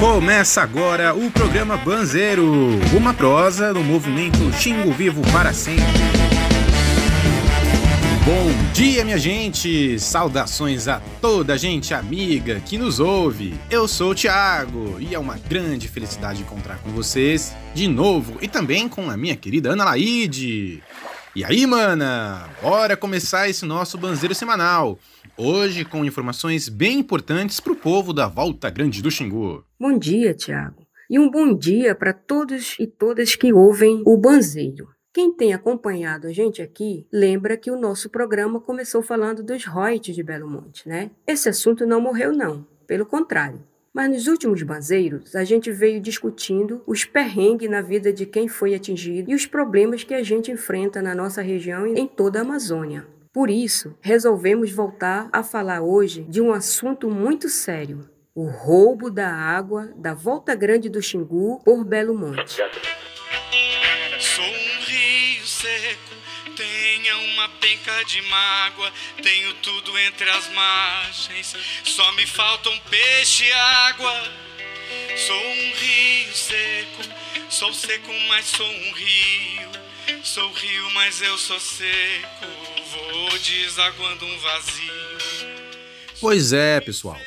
Começa agora o programa Banzeiro, uma prosa do movimento Xingo Vivo para sempre. Bom dia, minha gente! Saudações a toda gente amiga que nos ouve. Eu sou o Thiago e é uma grande felicidade encontrar com vocês de novo e também com a minha querida Ana Laide. E aí, mana? Bora começar esse nosso Banzeiro semanal. Hoje com informações bem importantes para o povo da Volta Grande do Xingu. Bom dia, Tiago. E um bom dia para todos e todas que ouvem o Banzeiro. Quem tem acompanhado a gente aqui lembra que o nosso programa começou falando dos royalties de Belo Monte, né? Esse assunto não morreu, não. Pelo contrário. Mas nos últimos banzeiros, a gente veio discutindo os perrengues na vida de quem foi atingido e os problemas que a gente enfrenta na nossa região e em toda a Amazônia. Por isso, resolvemos voltar a falar hoje de um assunto muito sério: o roubo da água da Volta Grande do Xingu por Belo Monte. Sou um rio seco, tenha uma penca de mágoa, tenho tudo entre as margens, só me faltam peixe e água. Sou um rio seco, sou seco, mas sou um rio. Sou rio, mas eu sou seco, vou desaguando um vazio. Pois é, pessoal.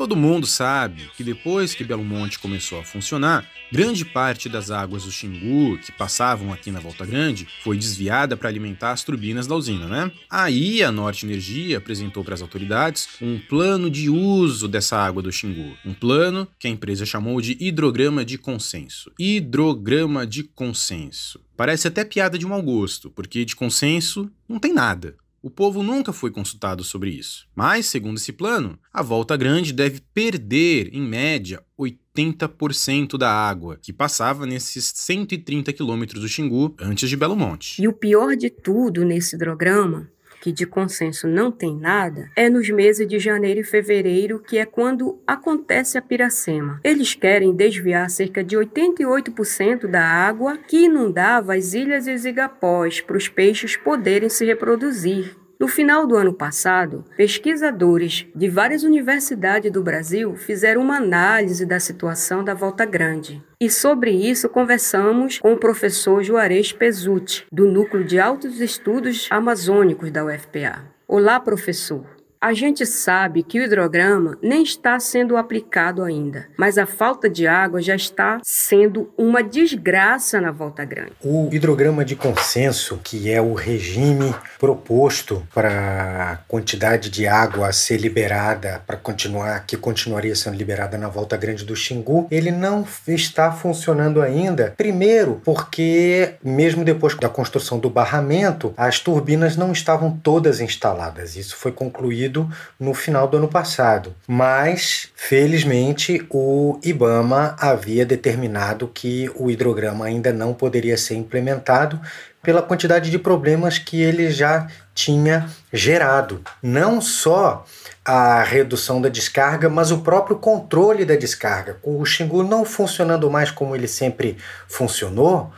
Todo mundo sabe que depois que Belo Monte começou a funcionar, grande parte das águas do Xingu que passavam aqui na Volta Grande foi desviada para alimentar as turbinas da usina, né? Aí a Norte Energia apresentou para as autoridades um plano de uso dessa água do Xingu, um plano que a empresa chamou de hidrograma de consenso. Hidrograma de consenso. Parece até piada de mau gosto, porque de consenso não tem nada. O povo nunca foi consultado sobre isso. Mas, segundo esse plano, a Volta Grande deve perder, em média, 80% da água que passava nesses 130 quilômetros do Xingu antes de Belo Monte. E o pior de tudo nesse hidrograma que de consenso não tem nada, é nos meses de janeiro e fevereiro, que é quando acontece a piracema. Eles querem desviar cerca de 88% da água que inundava as ilhas e os igapós para os peixes poderem se reproduzir. No final do ano passado, pesquisadores de várias universidades do Brasil fizeram uma análise da situação da Volta Grande. E sobre isso conversamos com o professor Juarez Pesutti, do Núcleo de Altos Estudos Amazônicos da UFPA. Olá, professor. A gente sabe que o hidrograma nem está sendo aplicado ainda, mas a falta de água já está sendo uma desgraça na Volta Grande. O hidrograma de consenso, que é o regime proposto para a quantidade de água a ser liberada para continuar, que continuaria sendo liberada na Volta Grande do Xingu, ele não está funcionando ainda. Primeiro, porque mesmo depois da construção do barramento, as turbinas não estavam todas instaladas. Isso foi concluído no final do ano passado. Mas, felizmente, o IBAMA havia determinado que o hidrograma ainda não poderia ser implementado pela quantidade de problemas que ele já tinha gerado. Não só a redução da descarga, mas o próprio controle da descarga. O Xingu não funcionando mais como ele sempre funcionou,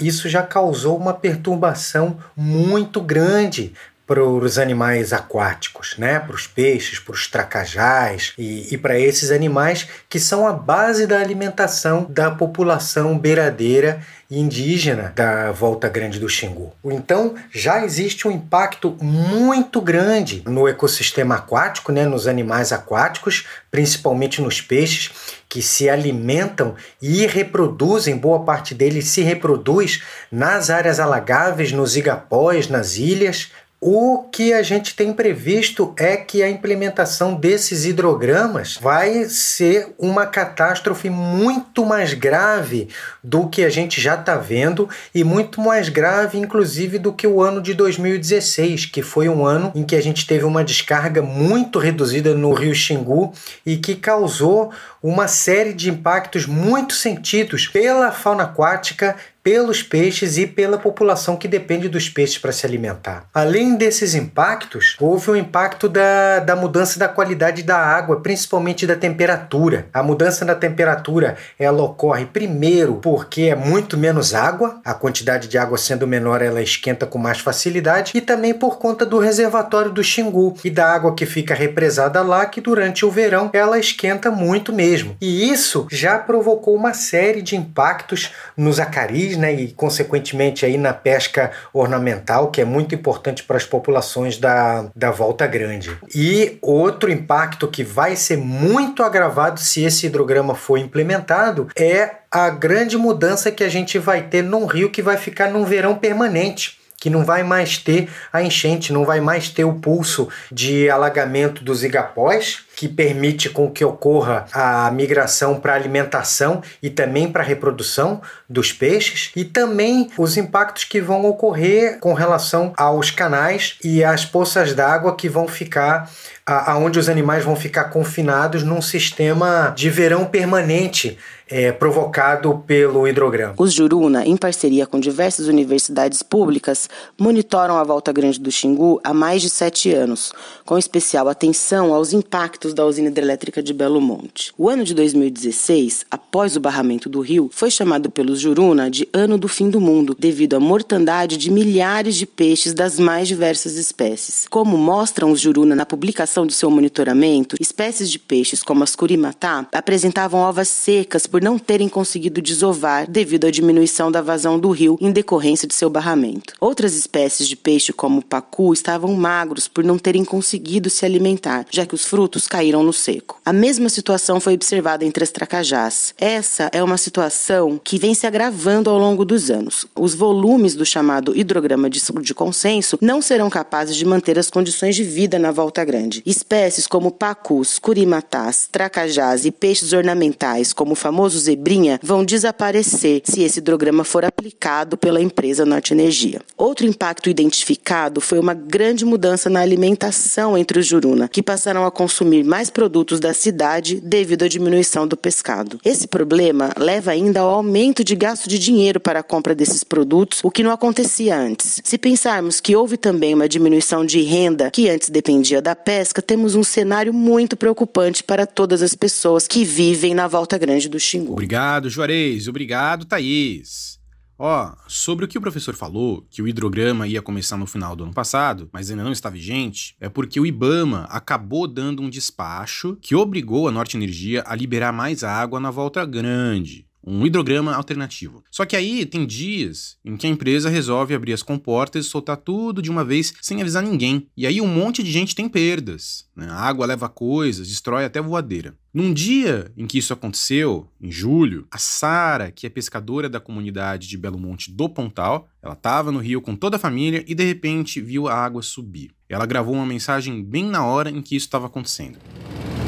isso já causou uma perturbação muito grande para os animais aquáticos, né? para os peixes, para os tracajás e, e para esses animais que são a base da alimentação da população beiradeira indígena da Volta Grande do Xingu. Então já existe um impacto muito grande no ecossistema aquático, né? nos animais aquáticos, principalmente nos peixes que se alimentam e reproduzem, boa parte deles se reproduz nas áreas alagáveis, nos igapós, nas ilhas, o que a gente tem previsto é que a implementação desses hidrogramas vai ser uma catástrofe muito mais grave do que a gente já está vendo e muito mais grave, inclusive, do que o ano de 2016, que foi um ano em que a gente teve uma descarga muito reduzida no Rio Xingu e que causou uma série de impactos muito sentidos pela fauna aquática pelos peixes e pela população que depende dos peixes para se alimentar. Além desses impactos, houve um impacto da, da mudança da qualidade da água, principalmente da temperatura. A mudança da temperatura ela ocorre primeiro porque é muito menos água, a quantidade de água sendo menor ela esquenta com mais facilidade e também por conta do reservatório do Xingu e da água que fica represada lá que durante o verão ela esquenta muito mesmo. E isso já provocou uma série de impactos nos acaris, né, e consequentemente aí na pesca ornamental, que é muito importante para as populações da, da Volta Grande. E outro impacto que vai ser muito agravado se esse hidrograma for implementado é a grande mudança que a gente vai ter num rio que vai ficar num verão permanente que não vai mais ter a enchente, não vai mais ter o pulso de alagamento dos igapós, que permite com que ocorra a migração para alimentação e também para reprodução dos peixes e também os impactos que vão ocorrer com relação aos canais e às poças d'água que vão ficar aonde os animais vão ficar confinados num sistema de verão permanente é, provocado pelo hidrograma. Os Juruna, em parceria com diversas universidades públicas, monitoram a Volta Grande do Xingu há mais de sete anos, com especial atenção aos impactos da usina hidrelétrica de Belo Monte. O ano de 2016, após o barramento do rio, foi chamado pelos Juruna de Ano do Fim do Mundo, devido à mortandade de milhares de peixes das mais diversas espécies. Como mostram os Juruna na publicação de seu monitoramento, espécies de peixes como as curimatá apresentavam ovas secas por não terem conseguido desovar devido à diminuição da vazão do rio em decorrência de seu barramento. Outras espécies de peixe, como o pacu, estavam magros por não terem conseguido se alimentar, já que os frutos caíram no seco. A mesma situação foi observada entre as tracajás. Essa é uma situação que vem se agravando ao longo dos anos. Os volumes do chamado hidrograma de, de consenso não serão capazes de manter as condições de vida na Volta Grande. Espécies como pacus, curimatás, tracajás e peixes ornamentais, como o famoso zebrinha vão desaparecer se esse hidrograma for aplicado pela empresa Norte Energia. Outro impacto identificado foi uma grande mudança na alimentação entre os Juruna, que passaram a consumir mais produtos da cidade devido à diminuição do pescado. Esse problema leva ainda ao aumento de gasto de dinheiro para a compra desses produtos, o que não acontecia antes. Se pensarmos que houve também uma diminuição de renda que antes dependia da pesca, temos um cenário muito preocupante para todas as pessoas que vivem na Volta Grande do xingou. Obrigado, Juarez. Obrigado, Thaís. Ó, sobre o que o professor falou, que o hidrograma ia começar no final do ano passado, mas ainda não está vigente, é porque o IBAMA acabou dando um despacho que obrigou a Norte Energia a liberar mais água na volta grande um hidrograma alternativo. Só que aí tem dias em que a empresa resolve abrir as comportas e soltar tudo de uma vez sem avisar ninguém. E aí um monte de gente tem perdas. Né? A água leva coisas, destrói até voadeira. Num dia em que isso aconteceu, em julho, a Sara, que é pescadora da comunidade de Belo Monte do Pontal, ela estava no rio com toda a família e de repente viu a água subir. Ela gravou uma mensagem bem na hora em que isso estava acontecendo.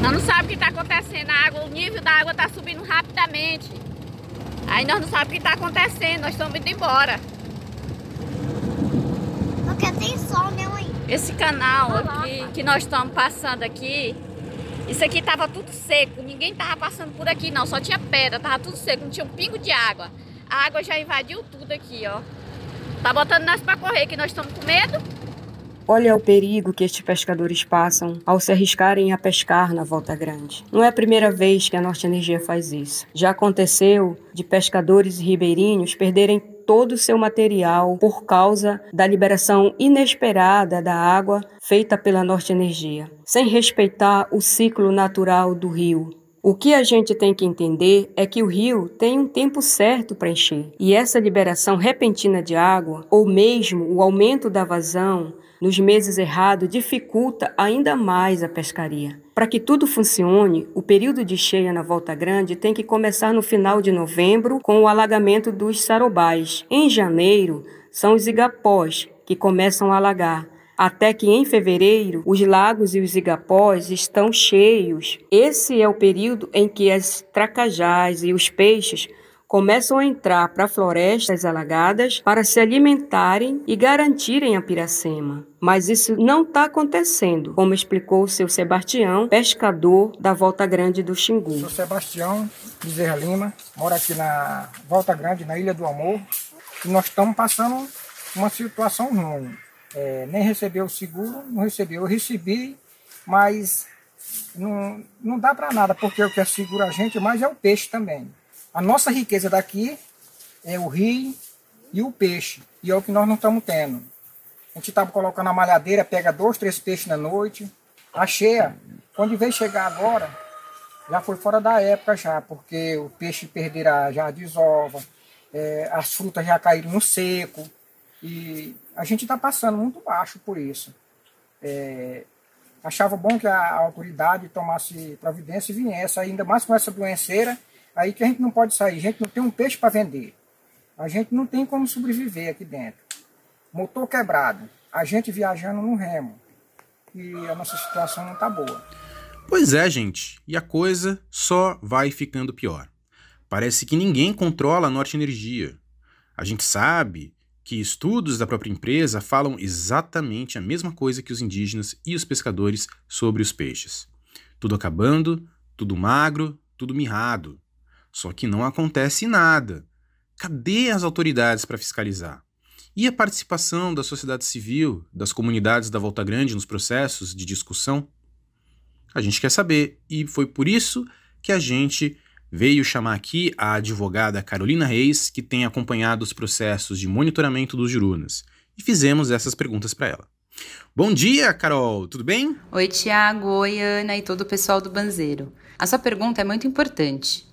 Nós não sabemos o que está acontecendo, a água, o nível da água está subindo rapidamente. Aí nós não sabemos o que está acontecendo, nós estamos indo embora. Porque tem sol, né, mãe? Esse canal aqui, que nós estamos passando aqui, isso aqui estava tudo seco, ninguém estava passando por aqui não, só tinha pedra, estava tudo seco, não tinha um pingo de água. A água já invadiu tudo aqui, ó. Tá botando nós para correr, que nós estamos com medo. Olha o perigo que estes pescadores passam ao se arriscarem a pescar na Volta Grande. Não é a primeira vez que a Norte Energia faz isso. Já aconteceu de pescadores ribeirinhos perderem todo o seu material por causa da liberação inesperada da água feita pela Norte Energia, sem respeitar o ciclo natural do rio. O que a gente tem que entender é que o rio tem um tempo certo para encher, e essa liberação repentina de água, ou mesmo o aumento da vazão, nos meses errados dificulta ainda mais a pescaria. Para que tudo funcione, o período de cheia na Volta Grande tem que começar no final de novembro com o alagamento dos sarobais. Em janeiro, são os igapós que começam a alagar até que em fevereiro os lagos e os igapós estão cheios. Esse é o período em que as tracajás e os peixes começam a entrar para florestas alagadas para se alimentarem e garantirem a piracema. Mas isso não está acontecendo, como explicou o seu Sebastião, pescador da Volta Grande do Xingu. Sou Sebastião Bezerra Lima, moro aqui na Volta Grande, na Ilha do Amor. que nós estamos passando uma situação ruim. É, nem recebeu o seguro, não recebeu. Eu recebi, mas não, não dá para nada, porque o que assegura a gente mais é o peixe também. A nossa riqueza daqui é o rio e o peixe, e é o que nós não estamos tendo. A gente estava colocando a malhadeira, pega dois, três peixes na noite, a cheia. Quando veio chegar agora, já foi fora da época já, porque o peixe perderá já a desova, é, as frutas já caíram no seco, e a gente está passando muito baixo por isso. É, achava bom que a autoridade tomasse providência e viesse, ainda mais com essa doenceira, aí que a gente não pode sair, a gente não tem um peixe para vender. A gente não tem como sobreviver aqui dentro. Motor quebrado, a gente viajando no remo. E a nossa situação não está boa. Pois é, gente, e a coisa só vai ficando pior. Parece que ninguém controla a Norte Energia. A gente sabe que estudos da própria empresa falam exatamente a mesma coisa que os indígenas e os pescadores sobre os peixes. Tudo acabando, tudo magro, tudo mirrado. Só que não acontece nada. Cadê as autoridades para fiscalizar? E a participação da sociedade civil, das comunidades da Volta Grande nos processos de discussão? A gente quer saber, e foi por isso que a gente veio chamar aqui a advogada Carolina Reis, que tem acompanhado os processos de monitoramento dos jurunas, e fizemos essas perguntas para ela. Bom dia, Carol, tudo bem? Oi, Tiago, oi, Ana e todo o pessoal do Banzeiro. A sua pergunta é muito importante.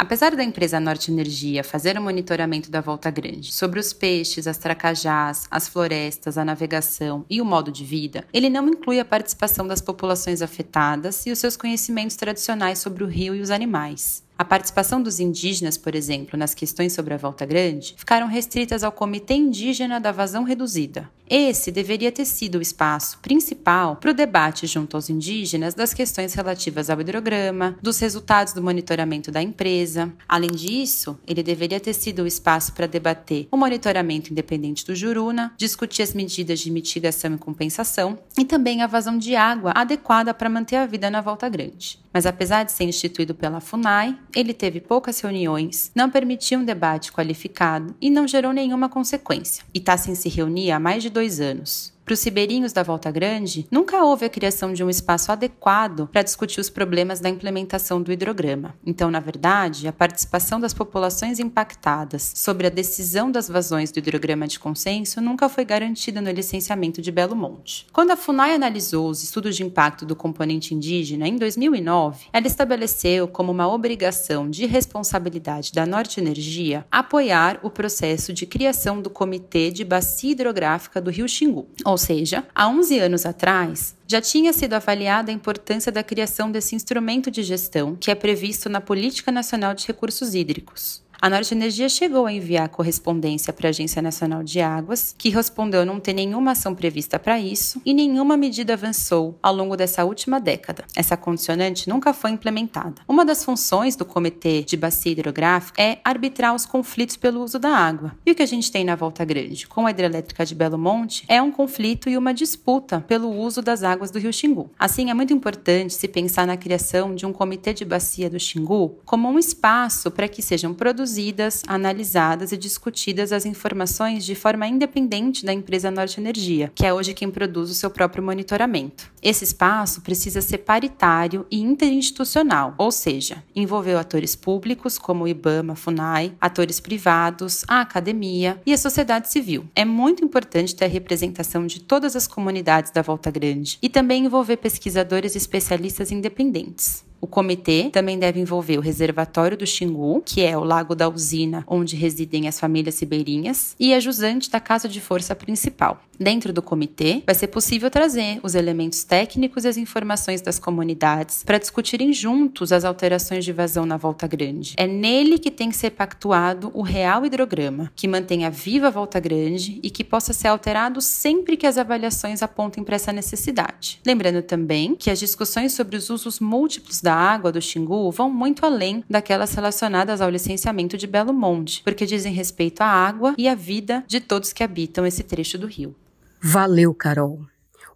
Apesar da empresa Norte Energia fazer o monitoramento da Volta Grande sobre os peixes, as tracajás, as florestas, a navegação e o modo de vida, ele não inclui a participação das populações afetadas e os seus conhecimentos tradicionais sobre o rio e os animais. A participação dos indígenas, por exemplo, nas questões sobre a Volta Grande, ficaram restritas ao Comitê Indígena da Vazão Reduzida. Esse deveria ter sido o espaço principal para o debate junto aos indígenas das questões relativas ao hidrograma, dos resultados do monitoramento da empresa. Além disso, ele deveria ter sido o espaço para debater o monitoramento independente do Juruna, discutir as medidas de mitigação e compensação e também a vazão de água adequada para manter a vida na Volta Grande. Mas apesar de ser instituído pela FUNAI, ele teve poucas reuniões, não permitiu um debate qualificado e não gerou nenhuma consequência. Está sem se reunir há mais de dois anos. Para os ribeirinhos da Volta Grande, nunca houve a criação de um espaço adequado para discutir os problemas da implementação do hidrograma. Então, na verdade, a participação das populações impactadas sobre a decisão das vazões do hidrograma de consenso nunca foi garantida no licenciamento de Belo Monte. Quando a FUNAI analisou os estudos de impacto do componente indígena em 2009, ela estabeleceu como uma obrigação de responsabilidade da Norte Energia apoiar o processo de criação do Comitê de Bacia Hidrográfica do Rio Xingu, ou seja, há 11 anos atrás, já tinha sido avaliada a importância da criação desse instrumento de gestão que é previsto na Política Nacional de Recursos Hídricos. A Norte Energia chegou a enviar correspondência para a Agência Nacional de Águas, que respondeu não ter nenhuma ação prevista para isso e nenhuma medida avançou ao longo dessa última década. Essa condicionante nunca foi implementada. Uma das funções do Comitê de Bacia Hidrográfica é arbitrar os conflitos pelo uso da água. E o que a gente tem na Volta Grande com a hidrelétrica de Belo Monte é um conflito e uma disputa pelo uso das águas do Rio Xingu. Assim, é muito importante se pensar na criação de um Comitê de Bacia do Xingu como um espaço para que sejam produzidos produzidas, analisadas e discutidas as informações de forma independente da empresa Norte Energia, que é hoje quem produz o seu próprio monitoramento. Esse espaço precisa ser paritário e interinstitucional, ou seja, envolver atores públicos como o IBAMA, FUNAI, atores privados, a academia e a sociedade civil. É muito importante ter a representação de todas as comunidades da Volta Grande e também envolver pesquisadores e especialistas independentes. O comitê também deve envolver o reservatório do Xingu, que é o lago da usina onde residem as famílias ribeirinhas, e a jusante da casa de força principal. Dentro do comitê, vai ser possível trazer os elementos técnicos e as informações das comunidades para discutirem juntos as alterações de vazão na Volta Grande. É nele que tem que ser pactuado o real hidrograma, que mantenha viva a Volta Grande e que possa ser alterado sempre que as avaliações apontem para essa necessidade. Lembrando também que as discussões sobre os usos múltiplos da água do Xingu vão muito além daquelas relacionadas ao licenciamento de Belo Monte, porque dizem respeito à água e à vida de todos que habitam esse trecho do rio. Valeu, Carol.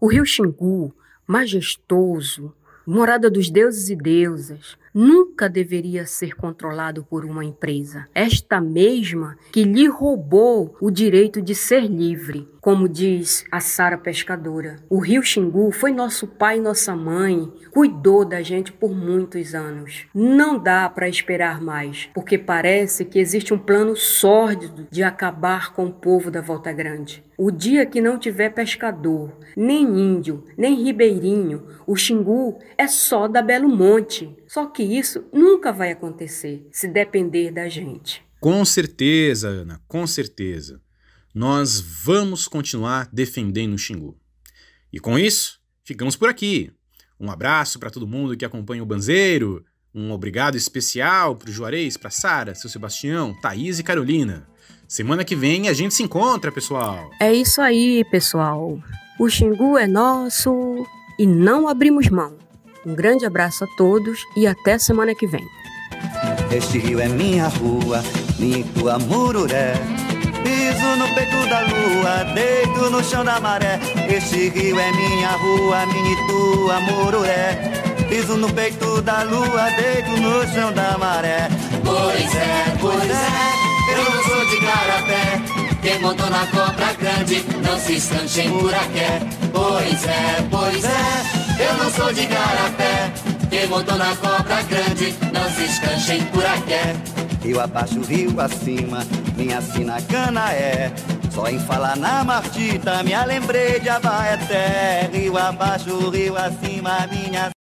O rio Xingu, majestoso, morada dos deuses e deusas, nunca deveria ser controlado por uma empresa, esta mesma que lhe roubou o direito de ser livre. Como diz a Sara Pescadora, o rio Xingu foi nosso pai e nossa mãe, cuidou da gente por muitos anos. Não dá para esperar mais, porque parece que existe um plano sórdido de acabar com o povo da Volta Grande. O dia que não tiver pescador, nem índio, nem ribeirinho, o Xingu é só da Belo Monte. Só que isso nunca vai acontecer se depender da gente. Com certeza, Ana, com certeza. Nós vamos continuar defendendo o Xingu. E com isso, ficamos por aqui. Um abraço para todo mundo que acompanha o Banzeiro. Um obrigado especial para o Juarez, para Sara, seu Sebastião, Thaís e Carolina. Semana que vem a gente se encontra, pessoal. É isso aí, pessoal. O Xingu é nosso e não abrimos mão. Um grande abraço a todos e até semana que vem. Este rio é minha rua, minha tua mururé. Piso no peito da lua, deito no chão da maré. Este rio é minha rua, minha e tua mururé. Piso no peito da lua, deito no chão da maré. Pois é, pois é, eu não sou de garapé. Quem montou na cobra grande não se escanche em buraqué. Pois é, pois é, eu não sou de garapé. Quem montou na cobra grande não se escanche em buraqué. Rio abaixo, rio acima, minha sina cana é. Só em falar na martita, me lembrei de Abaeté. Rio abaixo, rio acima, minha